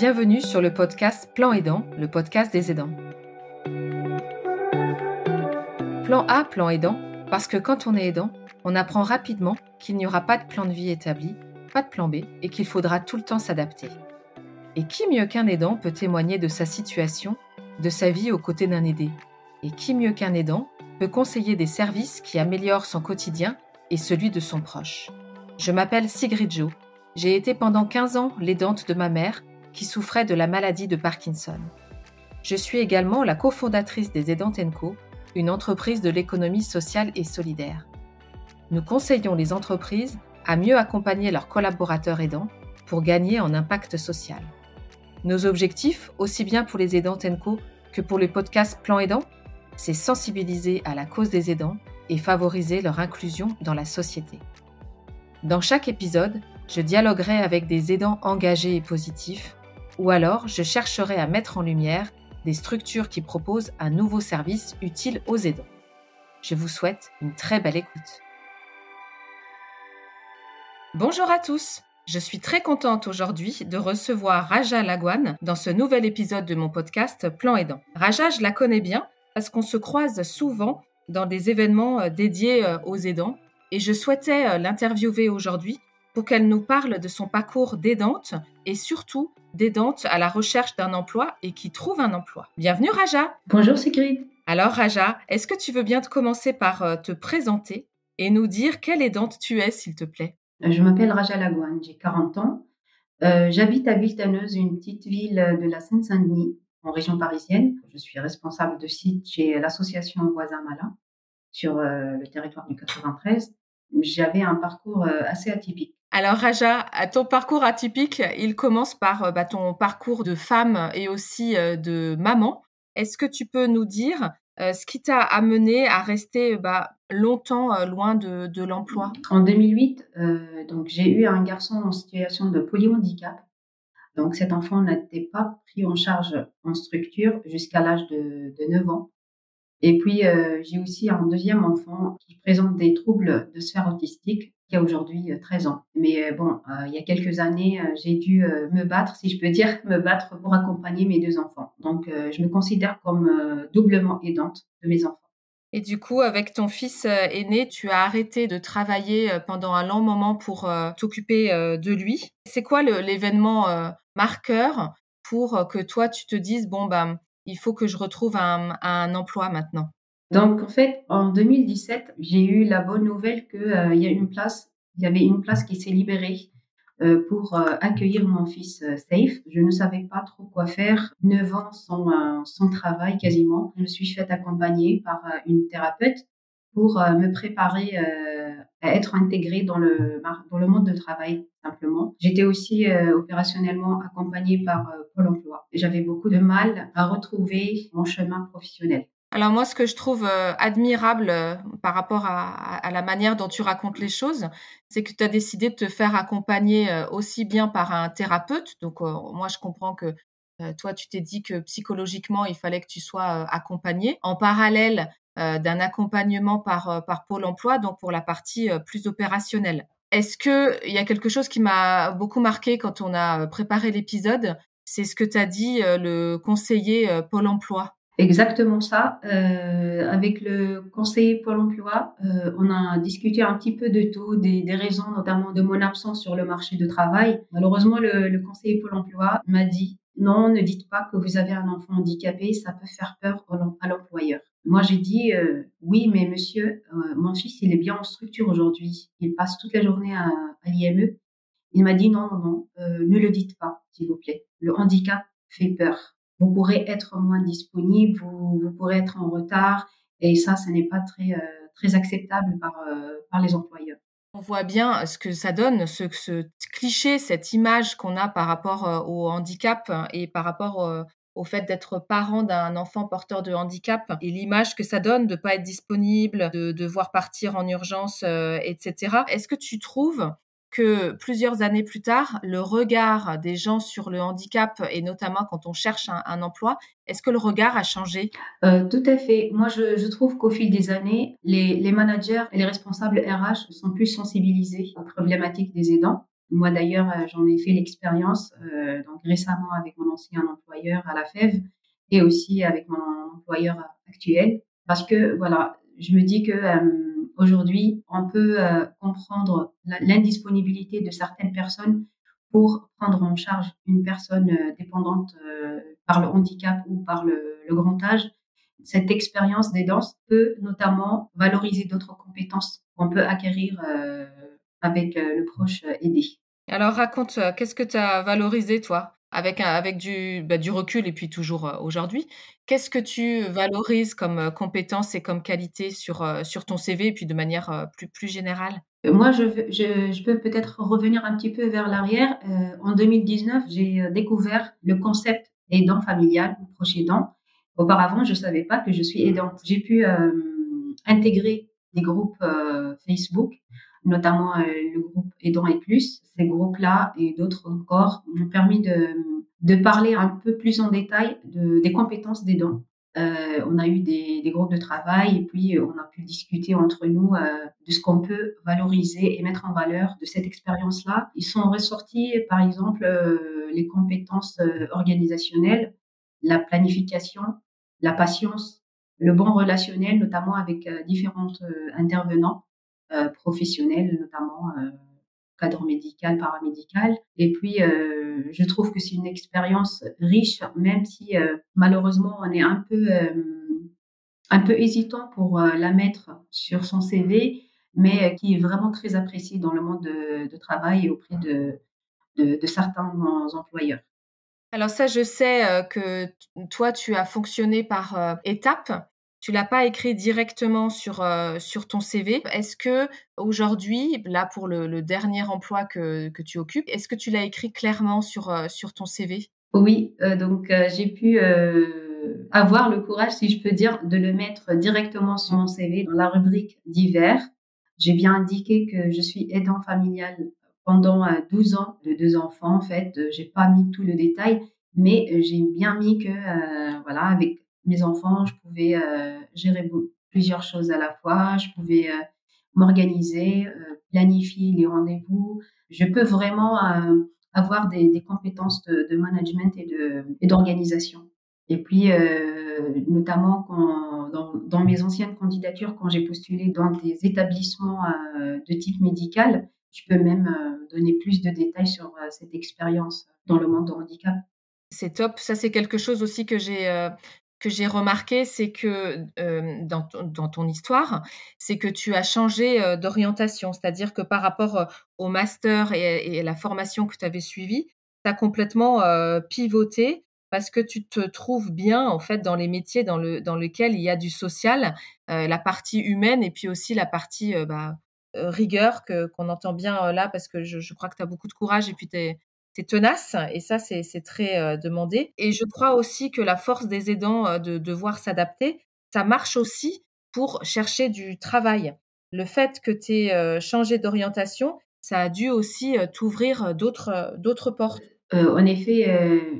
Bienvenue sur le podcast Plan Aidant, le podcast des aidants. Plan A, plan aidant, parce que quand on est aidant, on apprend rapidement qu'il n'y aura pas de plan de vie établi, pas de plan B et qu'il faudra tout le temps s'adapter. Et qui mieux qu'un aidant peut témoigner de sa situation, de sa vie aux côtés d'un aidé? Et qui mieux qu'un aidant peut conseiller des services qui améliorent son quotidien et celui de son proche? Je m'appelle Sigrid Jo. J'ai été pendant 15 ans l'aidante de ma mère qui souffrait de la maladie de Parkinson. Je suis également la cofondatrice des Aidantes Co, une entreprise de l'économie sociale et solidaire. Nous conseillons les entreprises à mieux accompagner leurs collaborateurs aidants pour gagner en impact social. Nos objectifs, aussi bien pour les aidants TENCO que pour le podcast Plan Aidant, c'est sensibiliser à la cause des aidants et favoriser leur inclusion dans la société. Dans chaque épisode, je dialoguerai avec des aidants engagés et positifs, ou alors je chercherai à mettre en lumière des structures qui proposent un nouveau service utile aux aidants. Je vous souhaite une très belle écoute. Bonjour à tous je suis très contente aujourd'hui de recevoir Raja Lagwan dans ce nouvel épisode de mon podcast Plan Aidant. Raja, je la connais bien parce qu'on se croise souvent dans des événements euh, dédiés euh, aux aidants et je souhaitais euh, l'interviewer aujourd'hui pour qu'elle nous parle de son parcours d'aidante et surtout d'aidante à la recherche d'un emploi et qui trouve un emploi. Bienvenue Raja. Bonjour Sigrid. Alors Raja, est-ce que tu veux bien te commencer par te présenter et nous dire quelle aidante tu es s'il te plaît? Euh, je m'appelle Raja Lagouane, j'ai 40 ans. Euh, j'habite à Villetaneuse, une petite ville de la Seine-Saint-Denis, en région parisienne. Je suis responsable de site chez l'association Voisin Malin sur euh, le territoire du 93. J'avais un parcours assez atypique. Alors Raja, ton parcours atypique, il commence par bah, ton parcours de femme et aussi de maman. Est-ce que tu peux nous dire euh, ce qui t'a amené à rester bah, longtemps euh, loin de, l'emploi? En 2008, euh, donc j'ai eu un garçon en situation de polyhandicap. Donc cet enfant n'était pas pris en charge en structure jusqu'à l'âge de, de 9 ans. Et puis j'ai aussi un deuxième enfant qui présente des troubles de sphère autistique qui a aujourd'hui 13 euh, ans. Mais euh, bon, euh, il y a quelques années, j'ai dû me battre, si je peux dire, me battre pour accompagner mes deux enfants. Donc, je me considère comme doublement aidante de mes enfants. Et du coup, avec ton fils aîné, tu as arrêté de travailler pendant un long moment pour t'occuper de lui. C'est quoi l'événement marqueur pour que toi, tu te dises, bon, ben, il faut que je retrouve un emploi maintenant? Donc, en fait, en 2017, j'ai eu la bonne nouvelle qu'il euh, y a une place, il y avait une place qui s'est libérée euh, pour euh, accueillir mon fils Safe. Je ne savais pas trop quoi faire. Neuf ans sans, sans travail quasiment. Je me suis fait accompagner par une thérapeute pour me préparer à être intégrée dans le, dans le monde de travail simplement. J'étais aussi opérationnellement accompagnée par Pôle Emploi. J'avais beaucoup de mal à retrouver mon chemin professionnel. Alors moi, ce que je trouve euh, admirable euh, par rapport à, la manière dont tu racontes les choses, c'est que tu as décidé de te faire accompagner euh, aussi bien par un thérapeute. Donc moi, je comprends que toi, tu t'es dit que psychologiquement, il fallait que tu sois accompagné. En parallèle d'un accompagnement par, par Pôle Emploi, donc pour la partie plus opérationnelle. Est-ce qu'il y a quelque chose qui m'a beaucoup marqué quand on a préparé l'épisode? C'est ce que tu as dit, le conseiller Pôle Emploi. Exactement ça. Euh, avec le conseiller Pôle Emploi, euh, on a discuté un petit peu de tout, des, des, raisons notamment de mon absence sur le marché de travail. Malheureusement, le, le conseiller Pôle Emploi m'a dit non, ne dites pas que vous avez un enfant handicapé, ça peut faire peur à l'employeur. Moi, j'ai dit euh, oui, mais monsieur, euh, mon fils, il est bien en structure aujourd'hui. Il passe toute la journée à, à l'IME. Il m'a dit non, non, non, euh, ne le dites pas, s'il vous plaît. Le handicap fait peur vous pourrez être moins disponible, vous, vous pourrez être en retard, et ça, ce n'est pas très, euh, très acceptable par, euh, par les employeurs. On voit bien ce que ça donne, ce, cliché, cette image qu'on a par rapport euh, au handicap et par rapport au fait d'être parent d'un enfant porteur de handicap et l'image que ça donne de ne pas être disponible, de devoir partir en urgence, etc. Est-ce que tu trouves que plusieurs années plus tard, le regard des gens sur le handicap, et notamment quand on cherche un, emploi, est-ce que le regard a changé? Euh, Tout à fait. Moi, je, trouve qu'au fil des années, les, managers et les responsables RH sont plus sensibilisés aux problématiques des aidants. Moi d'ailleurs, j'en ai fait l'expérience donc récemment avec mon ancien employeur à la FEV et aussi avec mon employeur actuel parce que voilà, je me dis que aujourd'hui, on peut comprendre l'indisponibilité de certaines personnes pour prendre en charge une personne dépendante par le handicap ou par le, grand âge cette expérience des danses peut notamment valoriser d'autres compétences qu'on peut acquérir euh, avec euh, le proche aidé. Alors raconte, euh, qu'est-ce que tu as valorisé toi avec, avec bah, du recul et puis toujours aujourd'hui Qu'est-ce que tu valorises comme compétences et comme qualité sur, sur ton CV et puis de manière plus, plus générale? Moi, je, je, peux peut-être revenir un petit peu vers l'arrière. en 2019, j'ai découvert le concept aidant familial ou proche aidant. Auparavant, je savais pas que je suis aidante. J'ai pu euh, intégrer des groupes euh, Facebook, notamment euh, le groupe Aidant et Plus. Ces groupes-là et d'autres encore m'ont permis de, de parler un peu plus en détail de, des compétences d'aidants. Euh, on a eu des, des, groupes de travail et puis on a pu discuter entre nous de ce qu'on peut valoriser et mettre en valeur de cette expérience-là. Ils sont ressortis, par exemple, les compétences organisationnelles, la planification, la patience, le bon relationnel, notamment avec euh, différentes euh, intervenants euh, professionnels, notamment cadre médical, paramédical. Et puis, je trouve que c'est une expérience riche, même si malheureusement on est un peu un peu hésitant pour la mettre sur son CV, mais qui est vraiment très appréciée dans le monde de, travail et auprès de, de certains employeurs. Alors ça, je sais que toi, tu as fonctionné par étapes. Tu l'as pas écrit directement sur sur ton CV. Est-ce que aujourd'hui, là pour le, dernier emploi que, que tu occupes, est-ce que tu l'as écrit clairement sur sur ton CV Oui, donc j'ai pu avoir le courage, si je peux dire, de le mettre directement sur mon CV dans la rubrique divers. J'ai bien indiqué que je suis aidant familial pendant 12 euh, ans de deux enfants. En fait, euh, j'ai pas mis tout le détail, mais euh, j'ai bien mis que voilà, avec mes enfants, je pouvais gérer plusieurs choses à la fois. Je pouvais m'organiser, planifier les rendez-vous. Je peux vraiment avoir des, compétences de, management et d'organisation. Et puis, notamment dans, mes anciennes candidatures, quand j'ai postulé dans des établissements de type médical, je peux même euh, donner plus de détails sur euh, cette expérience dans le monde de handicap. C'est top. Ça, c'est quelque chose aussi que j'ai euh, que j'ai remarqué, c'est que dans, dans, ton histoire, c'est que tu as changé d'orientation, c'est-à-dire que par rapport au master et, la formation que tu avais suivie, tu as complètement pivoté parce que tu te trouves bien en fait dans les métiers dans le dans lequel il y a du social, la partie humaine et puis aussi la partie bah, rigueur qu'on entend bien là parce que je, je crois que tu as beaucoup de courage et puis tu es, tenace et ça c'est très euh, demandé. Et je crois aussi que la force des aidants de devoir s'adapter, ça marche aussi pour chercher du travail. Le fait que tu aies changé d'orientation, ça a dû aussi t'ouvrir d'autres d'autres portes. en effet,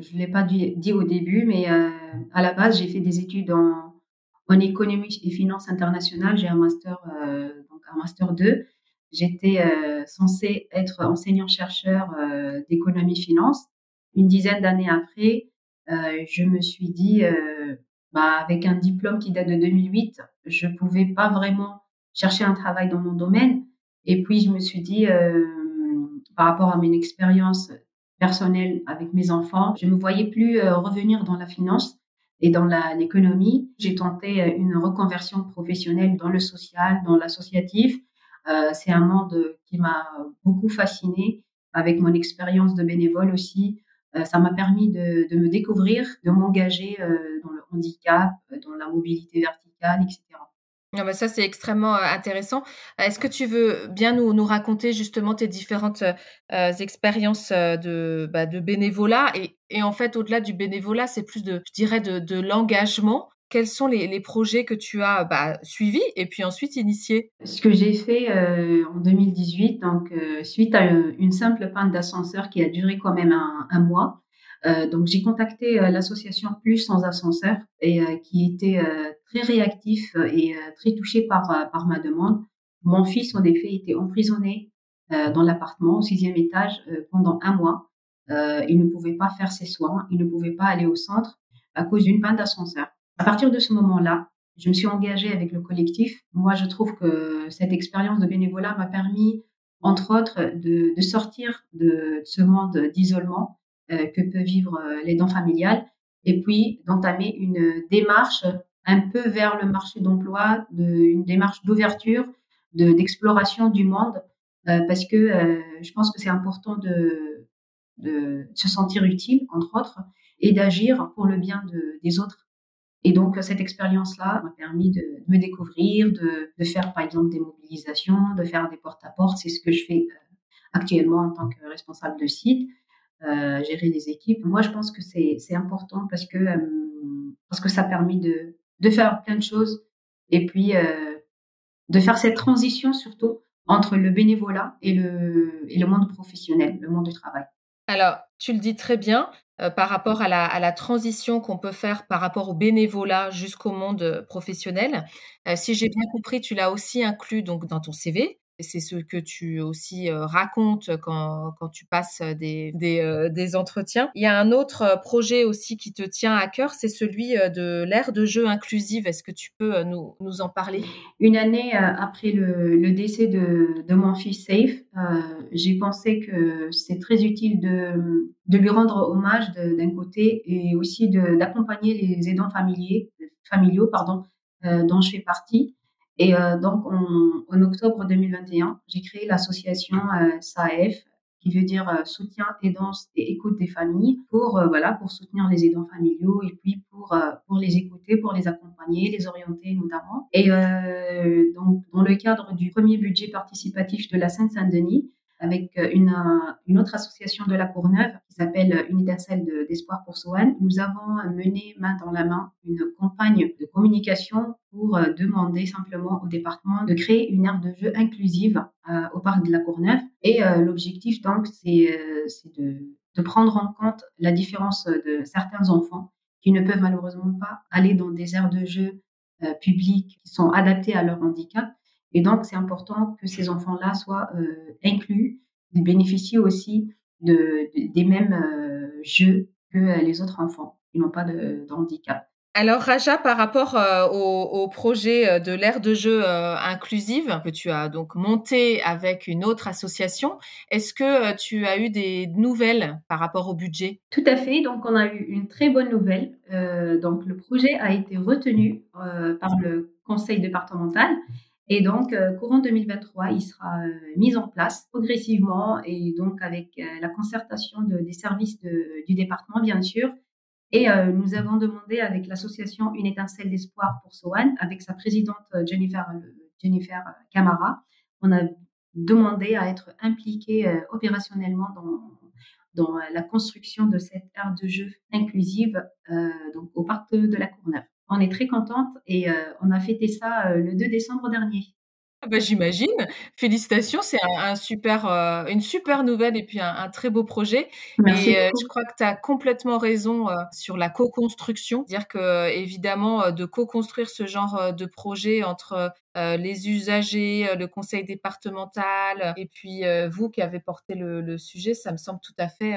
je ne l'ai pas dit, au début, mais à la base, j'ai fait des études en, en économie et finances internationales. J'ai un master un master 2. J'étais euh, censée être enseignant-chercheur euh, d'économie-finance. Une dizaine d'années après, euh, je me suis dit, bah, avec un diplôme qui date de 2008, je pouvais pas vraiment chercher un travail dans mon domaine. Et puis, je me suis dit, par rapport à mon expérience personnelle avec mes enfants, je ne me voyais plus revenir dans la finance et dans l'économie, j'ai tenté euh, une reconversion professionnelle dans le social, dans l'associatif. Euh, c'est un monde qui m'a beaucoup fascinée avec mon expérience de bénévole aussi. Euh, ça m'a permis de, de, me découvrir, de m'engager euh, dans le handicap, dans la mobilité verticale, etc. Ah bah ça, c'est extrêmement intéressant. Est-ce que tu veux bien nous, nous raconter justement tes différentes expériences de, bah, de bénévolat? Et, et en fait, au-delà du bénévolat, c'est plus de, je dirais, de, de l'engagement. Quels sont les, projets que tu as bah, suivis et puis ensuite initiés? Ce que j'ai fait en 2018, donc suite à une simple panne d'ascenseur qui a duré quand même un, mois, euh, donc j'ai contacté euh, l'association Plus sans ascenseur et euh, qui était très réactif et très touché par par ma demande. Mon fils en effet était emprisonné dans l'appartement au sixième étage pendant un mois. il ne pouvait pas faire ses soins, il ne pouvait pas aller au centre à cause d'une panne d'ascenseur. À partir de ce moment-là, je me suis engagée avec le collectif. Moi, je trouve que cette expérience de bénévolat m'a permis, entre autres, de, sortir de ce monde d'isolement euh, que peut vivre euh, l'aidant familial et puis d'entamer une démarche un peu vers le marché d'emploi, de, une démarche d'ouverture, de, d'exploration du monde, euh, parce que euh, je pense que c'est important de, se sentir utile, entre autres, et d'agir pour le bien de, des autres. Et donc, cette expérience-là m'a permis de, me découvrir, de, faire, par exemple, des mobilisations, de faire des porte-à-porte. C'est ce que je fais euh, actuellement en tant que responsable de site, euh, gérer les équipes. Moi, je pense que c'est important parce que, euh, parce que ça permet de, de faire plein de choses et puis euh, de faire cette transition surtout entre le bénévolat et le, et le monde professionnel, le monde du travail. Alors, tu le dis très bien, euh, par rapport à la, transition qu'on peut faire par rapport au bénévolat jusqu'au monde euh, professionnel. Euh, si j'ai bien compris, tu l'as aussi inclus donc dans ton CV c'est ce que tu aussi racontes quand, quand, tu passes des, des, entretiens. Il y a un autre projet aussi qui te tient à cœur, c'est celui de l'ère de jeu inclusive. Est-ce que tu peux nous, nous en parler? Une année après le, décès de, mon fils Safe, j'ai pensé que c'est très utile de, de lui rendre hommage d'un côté et aussi d'accompagner les aidants familiers, familiaux pardon, dont je fais partie. Et euh, donc, en octobre 2021, j'ai créé l'association euh, SAEF, qui veut dire euh, soutien, aidance et écoute des familles, pour voilà, pour soutenir les aidants familiaux et puis pour pour les écouter, pour les accompagner, les orienter notamment. Et donc, dans le cadre du premier budget participatif de la Seine-Saint-Denis, avec euh, une, euh, une, autre association de la Courneuve qui s'appelle Une étincelle d'espoir pour Soane. Nous avons mené main dans la main une campagne de communication pour euh, demander simplement au département de créer une aire de jeu inclusive au parc de la Courneuve. Et l'objectif, donc, c'est de, de prendre en compte la différence de certains enfants qui ne peuvent malheureusement pas aller dans des aires de jeu publiques qui sont adaptées à leur handicap et donc, c'est important que ces enfants-là soient euh, inclus, ils bénéficient aussi de, des mêmes euh, jeux que les autres enfants qui n'ont pas de, handicap. Alors Raja, par rapport euh, au, projet de l'ère de jeu inclusive que tu as donc monté avec une autre association, est-ce que tu as eu des nouvelles par rapport au budget? Tout à fait. Donc on a eu une très bonne nouvelle. donc le projet a été retenu par le conseil départemental et donc, euh, courant 2023, il sera euh, mis en place progressivement et donc avec euh, la concertation de, des services du département, bien sûr. Et nous avons demandé avec l'association Une étincelle d'espoir pour Soane, avec sa présidente Jennifer, Camara, on a demandé à être impliqué opérationnellement dans, dans la construction de cette aire de jeu inclusive donc au parc de la Courneuve on est très contente et euh, on a fêté ça euh, le 2 décembre dernier. Ah bah, j'imagine. Félicitations, c'est un, super, euh, une super nouvelle et puis un, très beau projet. Merci et je crois que tu as complètement raison sur la co-construction. Dire que évidemment, de co-construire ce genre de projet entre les usagers, le conseil départemental et puis vous qui avez porté le, le, sujet, ça me semble tout à fait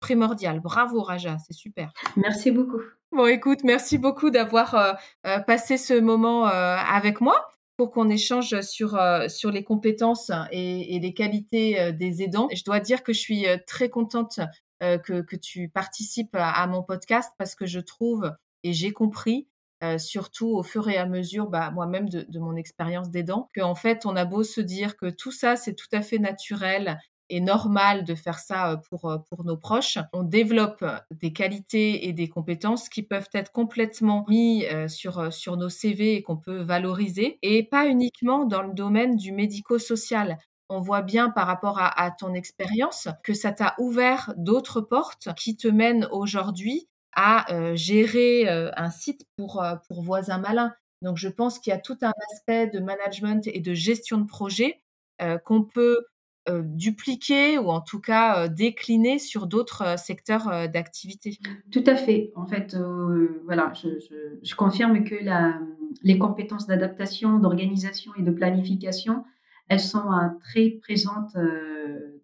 primordial. Bravo Raja, c'est super. Merci beaucoup. Bon, écoute, merci beaucoup d'avoir euh, euh, passé ce moment euh, avec moi pour qu'on échange sur sur les compétences et, et les qualités des aidants. Je dois dire que je suis très contente que, que tu participes à, mon podcast parce que je trouve et j'ai compris surtout au fur et à mesure, bah, moi-même de, de, mon expérience d'aidant, qu'en fait, on a beau se dire que tout ça, c'est tout à fait naturel est normal de faire ça euh, pour, euh, pour nos proches. On développe des qualités et des compétences qui peuvent être complètement mis euh, sur, sur nos CV et qu'on peut valoriser et pas uniquement dans le domaine du médico-social on voit bien par rapport à, ton expérience que ça t'a ouvert d'autres portes qui te mènent aujourd'hui à gérer un site pour, pour voisins malins. Donc je pense qu'il y a tout un aspect de management et de gestion de projet qu'on peut euh, dupliquer ou en tout cas euh, décliner sur d'autres euh, secteurs d'activité. Tout à fait. En fait, voilà, je, confirme que les compétences d'adaptation, d'organisation et de planification elles sont très présentes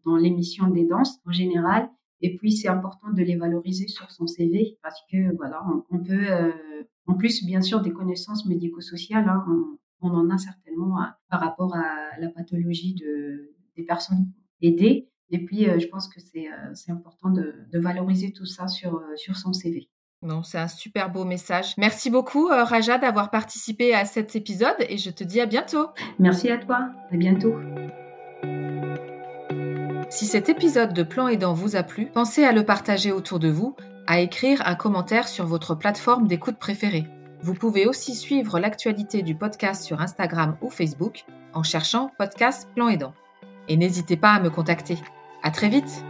dans l'émission des danses en général. Et puis, c'est important de les valoriser sur son CV parce que, voilà, on, peut, en plus, bien sûr, des connaissances médico-sociales, hein, on, en a certainement par rapport à la pathologie de, des personnes aidées. Et puis, je pense que c'est important de, de, valoriser tout ça sur, sur son CV. Non, c'est un super beau message. Merci beaucoup, Raja, d'avoir participé à cet épisode et je te dis à bientôt. Merci à toi. À bientôt. Si cet épisode de Plan Aidant vous a plu, pensez à le partager autour de vous, à écrire un commentaire sur votre plateforme d'écoute préférée. Vous pouvez aussi suivre l'actualité du podcast sur Instagram ou Facebook en cherchant Podcast Plan Aidant. Et n'hésitez pas à me contacter. À très vite!